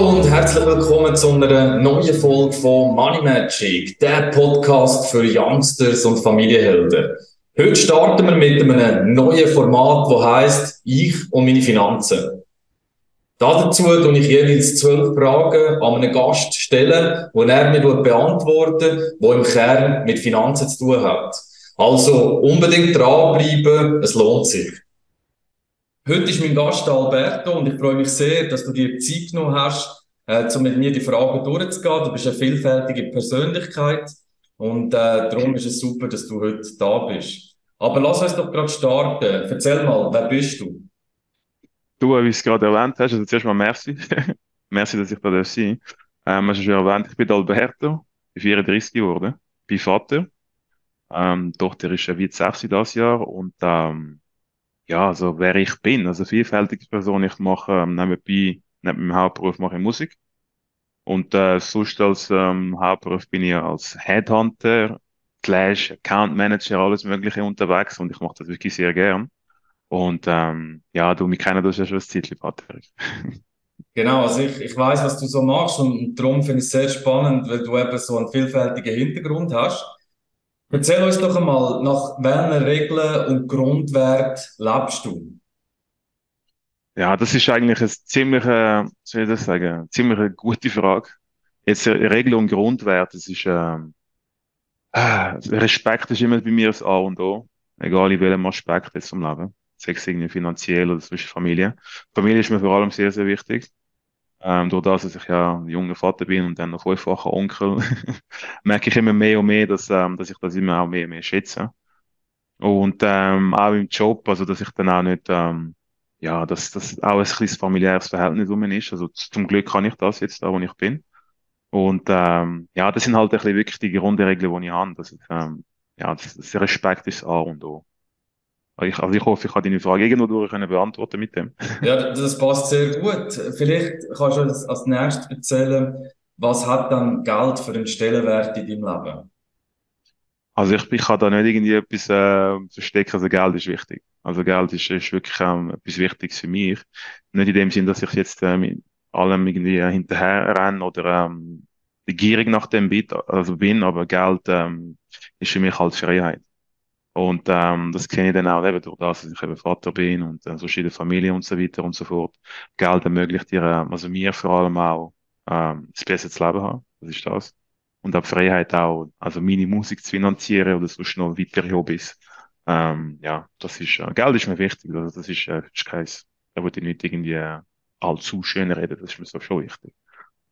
Hallo und herzlich willkommen zu einer neuen Folge von Money Magic, der Podcast für Youngsters und Familienhelden. Heute starten wir mit einem neuen Format, das heißt Ich und meine Finanzen. Dazu tue ich jeweils zwölf Fragen an einen Gast stellen, die er mir beantworten die im Kern mit Finanzen zu tun hat. Also unbedingt dranbleiben, es lohnt sich. Heute ist mein Gast Alberto und ich freue mich sehr, dass du dir Zeit genommen hast, äh, um mit mir die Fragen durchzugehen. Du bist eine vielfältige Persönlichkeit und äh, darum ist es super, dass du heute da bist. Aber lass uns doch gerade starten. Erzähl mal, wer bist du? Du, wie es gerade erwähnt hast, also zuerst mal merci. merci, dass ich da sein darf. Ähm, hast du schon erwähnt, ich bin Alberto, bin 34 geworden, bin Vater. Ähm, Tochter ist wie 6 dieses Jahr und ähm, ja, also wer ich bin, also vielfältige Person. Ich mache ähm, nebenbei, neben meinem Hauptberuf mache ich Musik. Und äh, sonst als ähm, Hauptberuf bin ich als Headhunter, Clash, Account Manager, alles Mögliche unterwegs und ich mache das wirklich sehr gern. Und ähm, ja, du, mich kennen das ja schon ein Zeitchen, Patrick. Genau, also ich, ich weiß, was du so machst und darum finde ich es sehr spannend, weil du eben so einen vielfältigen Hintergrund hast. Erzähl uns doch einmal, nach welchen Regeln und Grundwert lebst du? Ja, das ist eigentlich eine ziemlich, äh, soll ich das sagen, ziemlich gute Frage. Jetzt äh, Regeln und Grundwert, das ist, ähm, äh, Respekt ist immer bei mir das A und O. Egal in welchem Aspekt jetzt vom Leben. Sei es irgendwie finanziell oder zwischen Familie. Familie ist mir vor allem sehr, sehr wichtig. Ähm, durch das, dass ich ja ein junger Vater bin und dann noch fünffacher Onkel, merke ich immer mehr und mehr, dass, ähm, dass ich das immer auch mehr und mehr schätze. Und ähm, auch im Job, also dass ich dann auch nicht, ähm, ja, dass das auch ein kleines familiäres Verhältnis um mich ist. Also zum Glück kann ich das jetzt da, wo ich bin. Und ähm, ja, das sind halt ein bisschen wirklich die Grundregeln, die ich habe. Das ist, ähm, ja, das, das Respekt ist A und O. Ich, also ich hoffe, ich kann deine Frage irgendwo durch beantworten mit dem. Ja, das passt sehr gut. Vielleicht kannst du uns als nächstes erzählen, was hat dann Geld für einen Stellenwert in deinem Leben? Also ich, ich kann da nicht irgendwie etwas äh, verstecken, also Geld ist wichtig. Also Geld ist, ist wirklich ähm, etwas Wichtiges für mich. Nicht in dem Sinn, dass ich jetzt äh, mit allem irgendwie äh, hinterher renne oder ähm, gierig nach dem bin, also bin, aber Geld ähm, ist für mich halt Freiheit. Und ähm, das kenne ich dann auch eben durch das, dass ich eben Vater bin und äh, der Familie und so weiter und so fort. Geld ermöglicht dir, äh, also mir vor allem auch, ähm, das bessere Leben haben. Das ist das. Und auch Freiheit auch, also meine Musik zu finanzieren oder sonst noch weitere Hobbys. Ähm, ja, das ist, äh, Geld ist mir wichtig. Also das ist, äh, ist kein, da würde ich nicht irgendwie äh, allzu schön reden. Das ist mir so schon wichtig.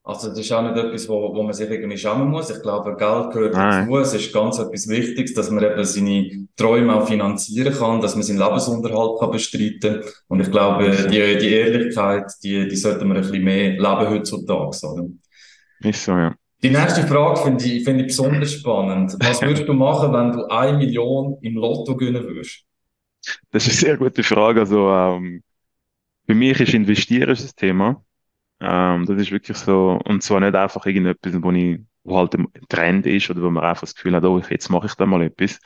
Also das ist auch nicht etwas, wo, wo man sich irgendwie schämen muss. Ich glaube, Geld gehört dazu. Es ist ganz etwas Wichtiges, dass man eben seine Träume auch finanzieren kann, dass man seinen Lebensunterhalt kann bestreiten kann. Und ich glaube, die, die Ehrlichkeit, die, die sollte man ein bisschen mehr leben heutzutage. Oder? Ist so, ja. Die nächste Frage finde ich, finde ich besonders spannend. Was würdest du machen, wenn du eine Million im Lotto gewinnen würdest? Das ist eine sehr gute Frage. Also, ähm, für mich ist Investieren das Thema. Ähm, das ist wirklich so, und zwar nicht einfach irgendetwas, wo, ich, wo halt ein Trend ist oder wo man einfach das Gefühl hat, oh, jetzt mache ich da mal etwas.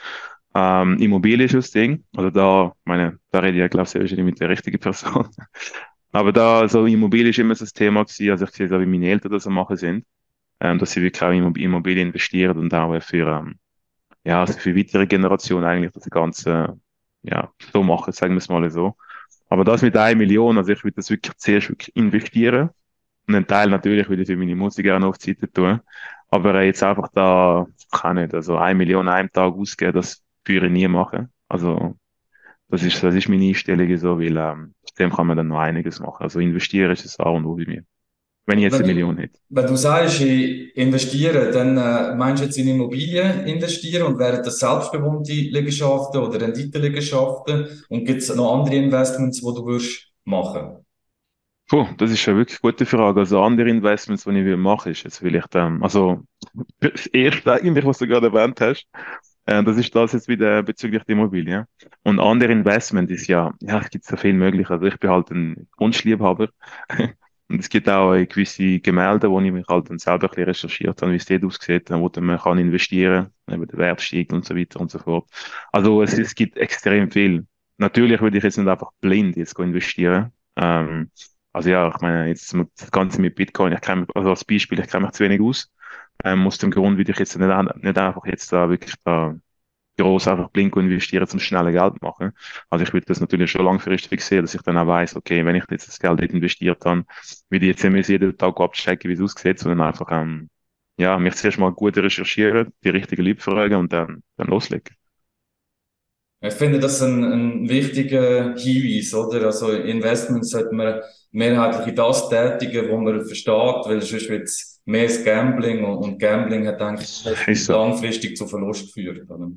Ähm, Immobilie ist das Ding. Also da, meine, da rede ich ja, glaube ich, sehr mit der richtigen Person. Aber da, also Immobilie ist immer so das Thema gewesen, also ich sehe es auch, wie meine Eltern das so machen sind, ähm, dass sie wirklich auch in Immobilien investieren und auch für, ähm, ja, also für weitere Generationen eigentlich das Ganze, ja, so machen, sagen wir es mal so. Aber das mit einer Million, also ich würde das wirklich zuerst wirklich investieren und einen Teil natürlich würde ich für meine Musik noch auf Seite tun. Aber jetzt einfach da, kann nicht, also eine Million an einem Tag ausgeben, das würde ich nie machen. Also, das ist, das ist meine Einstellung so, weil, ähm, dem kann man dann noch einiges machen. Also investieren ist es auch und O bei mir. Wenn ich jetzt wenn eine Million hätte. Wenn du sagst, ich investiere, dann äh, meinst du jetzt in Immobilien investieren und wären das selbstbewohnte Liegenschaften oder Renditeliegenschaften? Und gibt es noch andere Investments, die du würdest machen? Puh, das ist eine wirklich gute Frage. Also andere Investments, die ich machen ist jetzt vielleicht, ähm, also das erste eigentlich, was du gerade erwähnt hast, äh, das ist das jetzt wieder bezüglich der Immobilie. Und andere Investment ist ja, ja, es gibt so viel möglich. Also ich bin halt ein Kunstliebhaber. Und es gibt auch gewisse Gemälde, wo ich mich halt dann selber ein bisschen recherchiert habe, wie es dort aussieht, wo man kann investieren, eben der Wert steigt und so weiter und so fort. Also es, es gibt extrem viel. Natürlich würde ich jetzt nicht einfach blind jetzt investieren. Ähm, Also ja, ich meine, jetzt das Ganze mit Bitcoin, ich kenne also als Beispiel, ich kenne mich zu wenig aus. Ähm, aus dem Grund würde ich jetzt nicht, nicht einfach jetzt da wirklich da groß einfach Blinko investieren, zum schnelle Geld machen. Also ich würde das natürlich schon langfristig sehen, dass ich dann auch weiß, okay, wenn ich jetzt das Geld dort investiert habe, würde ich jetzt nicht jeden Tag abchecken, wie es aussieht, sondern einfach, ähm, ja, mich zuerst mal gut recherchieren, die richtigen Leute fragen und dann, dann loslegen. Ich finde das ein, ein wichtiger Hinweis, oder? Also Investments sollte man mehrheitlich in das tätigen, wo man versteht, weil sonst wird es mehr Gambling und, und Gambling hat eigentlich so. langfristig zu Verlust geführt. Oder?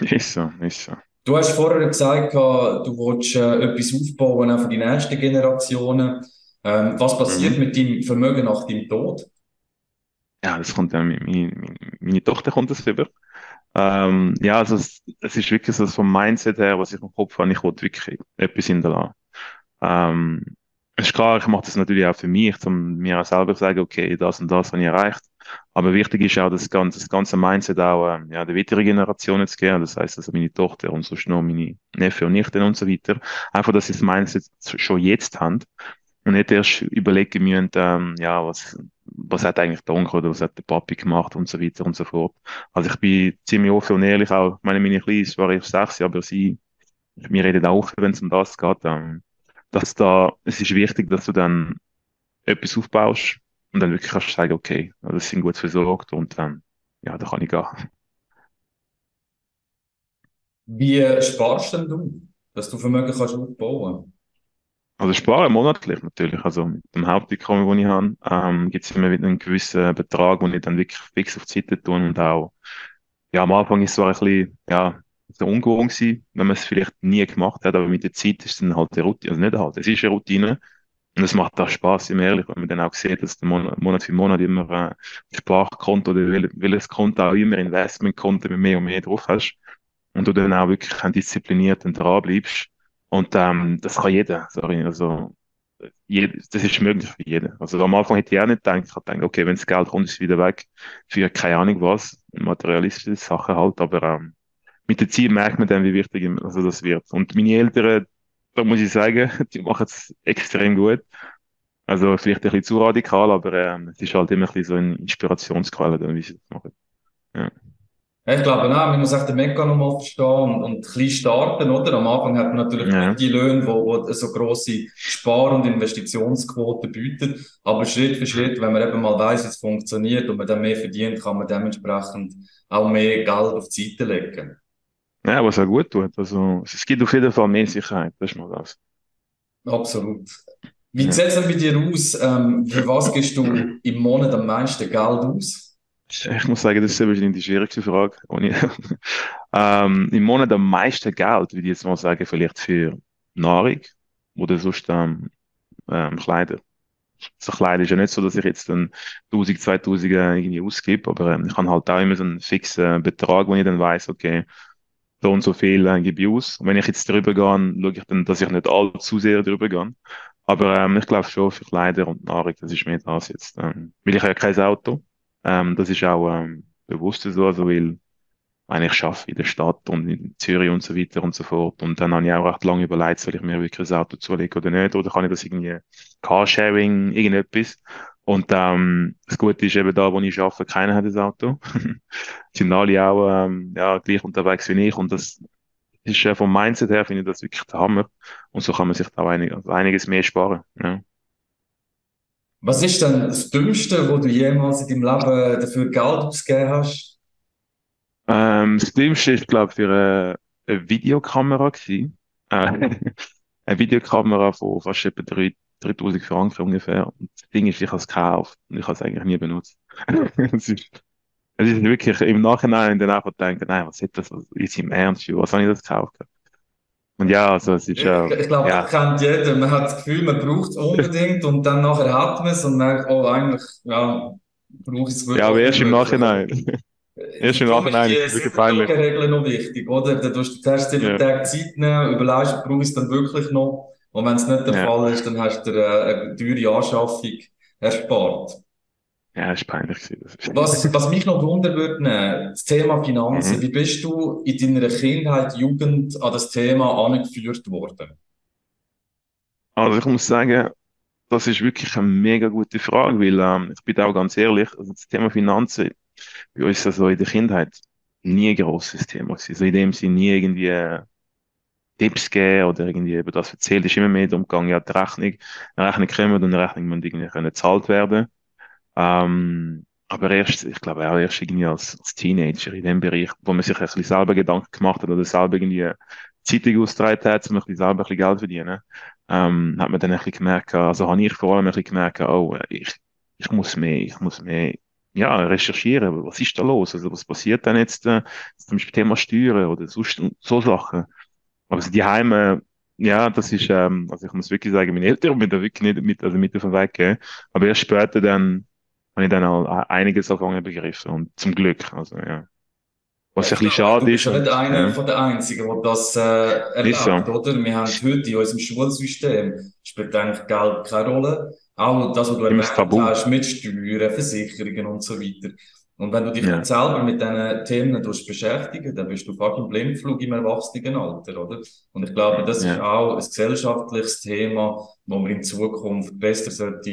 Ist so, ist so. Du hast vorher gesagt, du willst äh, etwas aufbauen auch für die nächsten Generationen. Ähm, was passiert mhm. mit deinem Vermögen nach deinem Tod? Ja, das kommt dann, meine, meine, meine Tochter kommt das über. Ähm, ja, also es, es, ist wirklich so vom Mindset her, was ich im Kopf habe, ich will wirklich etwas hinterlassen. Ähm, es ist klar, ich mache das natürlich auch für mich, um mir auch selber zu sagen, okay, das und das habe ich erreicht. Aber wichtig ist auch, das ganze, das ganze Mindset auch ähm, ja, der weiteren Generationen zu geben. Das heißt, also meine Tochter und sonst noch meine Neffe und Nichten und so weiter. Einfach, dass sie das Mindset schon jetzt haben und nicht erst überlegen müssen, ähm, ja, was, was hat eigentlich der Onkel oder was hat der Papi gemacht und so weiter und so fort. Also ich bin ziemlich offen und ehrlich auch. Meine, meine Kleine ist zwar erst sechs, aber sie, wir reden auch, wenn es um das geht, ähm, dass da, es ist wichtig, dass du dann etwas aufbaust, und dann wirklich kannst du sagen, okay, das sind gut versorgt und dann, ja, da kann ich gehen. Wie sparst denn du, dass du Vermögen kannst aufbauen? Also sparen monatlich natürlich. Also mit dem Haupteinkommen, das ich habe, ähm, gibt es immer wieder einen gewissen Betrag, den ich dann wirklich fix auf die Seite tue und auch, ja, am Anfang ist es zwar ein bisschen, ja, so ungewohnt gewesen, wenn man es vielleicht nie gemacht hat, aber mit der Zeit ist es dann halt eine Routine, also nicht halt, es ist eine Routine und es macht auch Spaß, im ehrlich, wenn man dann auch sieht, dass der Monat, Monat für Monat immer ein äh, Sparkonto oder welches Konto auch immer Investmentkonto mit mehr und mehr drauf hast und du dann auch wirklich diszipliniert und dran bleibst. Und ähm, das kann jeder, sorry, also jeder, das ist möglich für jeden. Also am Anfang hätte ich auch nicht gedacht, ich habe gedacht, okay, wenn das Geld kommt, ist es wieder weg für keine Ahnung was, materialistische Sachen halt, aber ähm, mit der Zeit merkt man dann, wie wichtig also das wird. Und meine Eltern, da muss ich sagen, die machen es extrem gut. Also vielleicht ein bisschen zu radikal, aber ähm, es ist halt immer ein bisschen so eine Inspirationsquelle, wie sie das machen. Ja. Ich glaube auch, man muss auch den Mechanismus verstehen und, und ein bisschen starten, oder? Am Anfang hat man natürlich ja. nicht die Löhne, die, die so grosse Spar- und Investitionsquoten bieten. Aber Schritt für Schritt, wenn man eben mal weiss, wie es funktioniert und man dann mehr verdient, kann man dementsprechend auch mehr Geld auf die Seite legen. Ja, was auch gut tut. Also, es gibt auf jeden Fall mehr Sicherheit, das ist mal das. Absolut. Wie ja. sieht es denn bei dir aus? Ähm, für was gibst du im Monat am meisten Geld aus? Ich muss sagen, das ist wahrscheinlich die schwierigste Frage. ähm, Im Monat am meisten Geld, würde ich jetzt mal sagen, vielleicht für Nahrung oder sonst ähm, ähm, Kleider. So Kleider ist ja nicht so, dass ich jetzt dann 1000, 2000 irgendwie ausgebe, aber ähm, ich habe halt auch immer so einen fixen Betrag, wo ich dann weiß, okay, so und so viel äh, gebe. Und wenn ich jetzt drüber gehe, schaue ich dann, dass ich nicht allzu sehr drüber gehe. Aber ähm, ich glaube schon für Kleider und Nahrung, das ist mir das jetzt. Ähm, weil ich habe ja kein Auto. Ähm, das ist auch ähm, bewusst so, also weil ich arbeite in der Stadt und in Zürich und so weiter und so fort. Und dann habe ich auch recht lange überlegt, soll ich mir wirklich ein Auto zulegen oder nicht? Oder kann ich das irgendwie Carsharing, irgendetwas? Und ähm, das Gute ist eben da, wo ich arbeite, keiner hat ein Auto. sind alle auch ähm, ja, gleich unterwegs wie ich. Und das ist äh, vom Mindset her, finde ich das wirklich der Hammer. Und so kann man sich da auch einig, also einiges mehr sparen. Ja. Was ist denn das Dümmste, wo du jemals in deinem Leben dafür Geld ausgegeben hast? Ähm, das Dümmste ist, glaube ich, für eine, eine Videokamera gewesen. Äh, eine Videokamera von fast etwa drei 3000 Franken ungefähr. Und das Ding ist, ich habe es gekauft und ich habe es eigentlich nie benutzt. es, ist, es ist wirklich im Nachhinein dann einfach denken, nein, was ist das, was ist im Ernst, was habe ich das gekauft? Und ja, also es ist ja. Ich, ich glaube, ja. das kennt jeder. Man hat das Gefühl, man braucht es unbedingt und dann nachher hat man es und merkt, oh, eigentlich, ja, brauche ich es wirklich. Ja, aber erst im Nachhinein. erst im Nachhinein ist es wirklich peinlich. Regeln noch wichtig, oder? Dann tust du zuerst sieben ja. Tage Zeit nehmen, überlegst, brauche ich es dann wirklich noch? Und wenn es nicht der ja. Fall ist, dann hast du dir eine teure Anschaffung erspart. Ja, das ist peinlich. was, was mich noch wundern würde, das Thema Finanzen. Mhm. Wie bist du in deiner Kindheit, Jugend an das Thema angeführt worden? Also ich muss sagen, das ist wirklich eine mega gute Frage, weil ähm, ich bin auch ganz ehrlich, also das Thema Finanzen bei uns also in der Kindheit nie ein grosses Thema. Also in dem Sinne nie irgendwie äh, Tipps geben oder irgendwie über das erzählt, ist immer mehr darum gegangen, ja, die Rechnung, eine Rechnung kommt und eine Rechnung muss irgendwie können gezahlt werden. Ähm, aber erst, ich glaube auch erst irgendwie als, als Teenager in dem Bereich, wo man sich ein bisschen selber Gedanken gemacht hat oder selber irgendwie Zeitung ausgetragen hat, um ein bisschen selber ein bisschen Geld verdienen, ähm, hat man dann ein bisschen gemerkt, also habe ich vor allem ein bisschen gemerkt, oh, ich, ich muss mehr, ich muss mehr, ja, recherchieren, was ist da los, also was passiert denn jetzt, äh, zum Beispiel Thema Steuern oder so, so Sachen. Aber also die Heime, ja, das ist, ähm, also ich muss wirklich sagen, meine Eltern haben da wirklich nicht mit, also mit auf den Weg gegeben. Aber erst später dann, habe ich dann auch einiges angefangen begriffen und zum Glück, also ja. Was ja, ein bisschen schade ist. Du bist ja nicht einer ja. von den Einzigen, der das äh, erlebt, so. oder? Wir haben heute in unserem Schulsystem, spielt eigentlich Geld keine Rolle. Auch das, was du erwähnt hast, mit Steuern, Versicherungen und so weiter. Und wenn du dich ja. selber mit diesen Themen beschäftigen dann bist du fast im Blindflug im Erwachsenenalter, oder? Und ich glaube, das ja. ist auch ein gesellschaftliches Thema, wo man in Zukunft besser sollte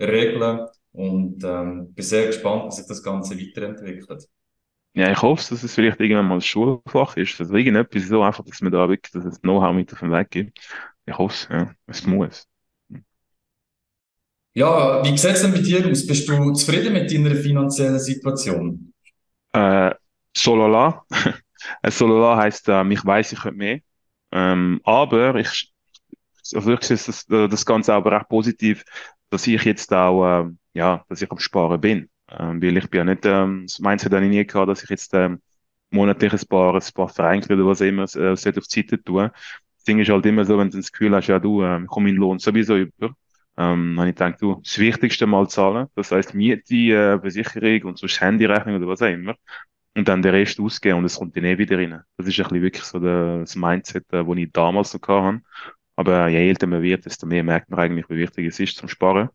regeln und ähm, bin sehr gespannt, wie sich das Ganze weiterentwickelt. Ja, ich hoffe, dass es vielleicht irgendwann mal ein Schulfach ist. Also irgendetwas so einfach, dass man da wirklich das Know-how mit auf den Weg gibt. Ich hoffe ja. Es muss. Ja, wie sieht es denn bei dir aus? Bist du zufrieden mit deiner finanziellen Situation? Äh, solala. solala heisst, äh, ich weiß, ich könnte mehr. Ähm, aber ich, also ich das, das Ganze aber recht positiv, dass ich jetzt auch, äh, ja, dass ich am Sparen bin. Ähm, weil ich bin ja nicht, ähm, das Mindset habe ich nie gehabt, dass ich jetzt ähm, monatlich ein paar, ein paar Vereinkel oder was immer äh, auf die Seite tun. Das Ding ist halt immer so, wenn du das Gefühl hast, ja du, ähm, komm in Lohn sowieso über, ähm, habe ich gedacht, du, das Wichtigste mal zahlen. Das heißt Miete, äh, Versicherung und sonst Handyrechnung oder was auch immer. Und dann den Rest ausgeben und es kommt dann eh wieder rein. Das ist ein bisschen wirklich so das Mindset, äh, das ich damals so hatte. Aber je älter man wird, desto mehr merkt man eigentlich, wie wichtig es ist zum Sparen.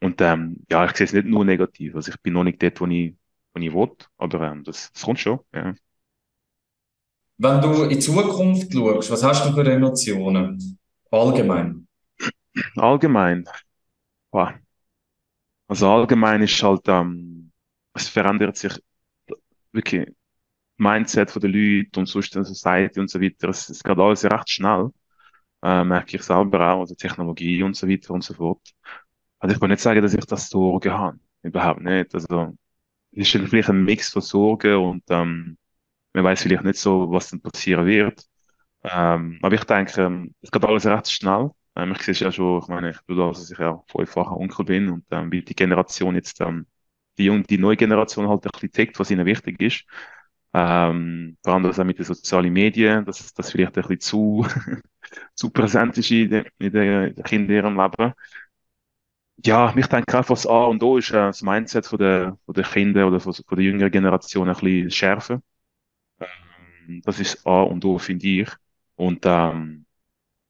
Und ähm, ja, ich sehe es nicht nur negativ. Also ich bin noch nicht dort, wo ich, wo ich will, aber ähm, das, das kommt schon. Ja. Wenn du in Zukunft schaust, was hast du für Emotionen? Allgemein. Allgemein. Wow. Also allgemein ist halt, ähm, es verändert sich wirklich Mindset der Leute und sonst der Society und so weiter. Es, es geht alles recht schnell. Äh, merke ich selber auch, also Technologie und so weiter und so fort. Also ich kann nicht sagen, dass ich das Sorgen habe. Überhaupt nicht. Also es ist vielleicht ein Mix von Sorgen und ähm, man weiß vielleicht nicht so, was dann passieren wird. Ähm, aber ich denke, ähm, es geht alles recht schnell. Ähm, ich sehe ja schon, ich meine, ich tue das, dass ich ja fünffacher Onkel bin und ähm, wie die Generation jetzt, ähm, die, junge, die neue Generation halt ein bisschen tickt, was ihnen wichtig ist. Ähm, vor allem das auch mit den sozialen Medien, dass das vielleicht ein bisschen zu, zu präsent ist in, de, in den Kindern in ihrem Leben. Ja, ich denke einfach, das A und O ist äh, das Mindset von der, von der Kinder oder von, von der jüngeren Generation ein bisschen schärfer. Ähm, das ist A und O, finde ich. Und ähm,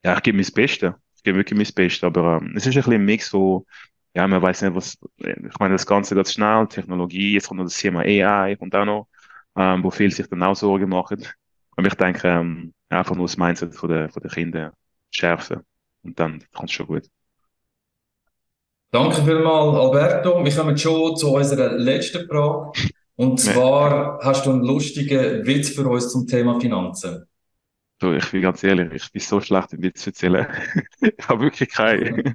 ja, ich gebe mir das Beste gebe wirklich mein Bestes, aber ähm, es ist ein bisschen ein Mix, wo, ja, man weiß nicht, was, ich meine, das Ganze geht schnell, Technologie, jetzt kommt noch das Thema AI und auch noch, ähm, wo viele sich dann auch Sorgen machen. Aber ich denke, ähm, einfach nur das Mindset von der, von der Kinder schärfen und dann kommt es schon gut. Danke vielmals, Alberto. Wir kommen schon zu unserer letzten Frage. Und zwar hast du einen lustigen Witz für uns zum Thema Finanzen. Du, ich bin ganz ehrlich, ich bin so schlecht im Witz erzählen. ich habe wirklich keine.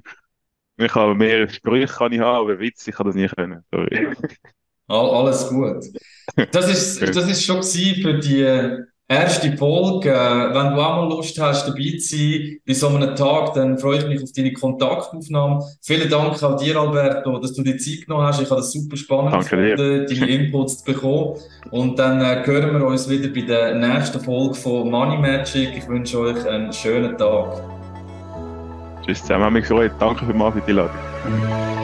Ich habe mehr Sprüche kann ich haben, aber Witz, ich kann das nie können. Sorry. Alles gut. Das ist, das ist schon für die erste Folge. Äh, wenn du auch mal Lust hast, dabei zu sein bei so einem Tag, dann freue ich mich auf deine Kontaktaufnahme. Vielen Dank auch dir, Alberto, dass du die Zeit genommen hast. Ich habe das super spannend Danke gefunden, deine Inputs zu bekommen. Und dann äh, hören wir uns wieder bei der nächsten Folge von Money Magic. Ich wünsche euch einen schönen Tag. Tschüss zusammen, mich gefreut. Danke für die Einladung.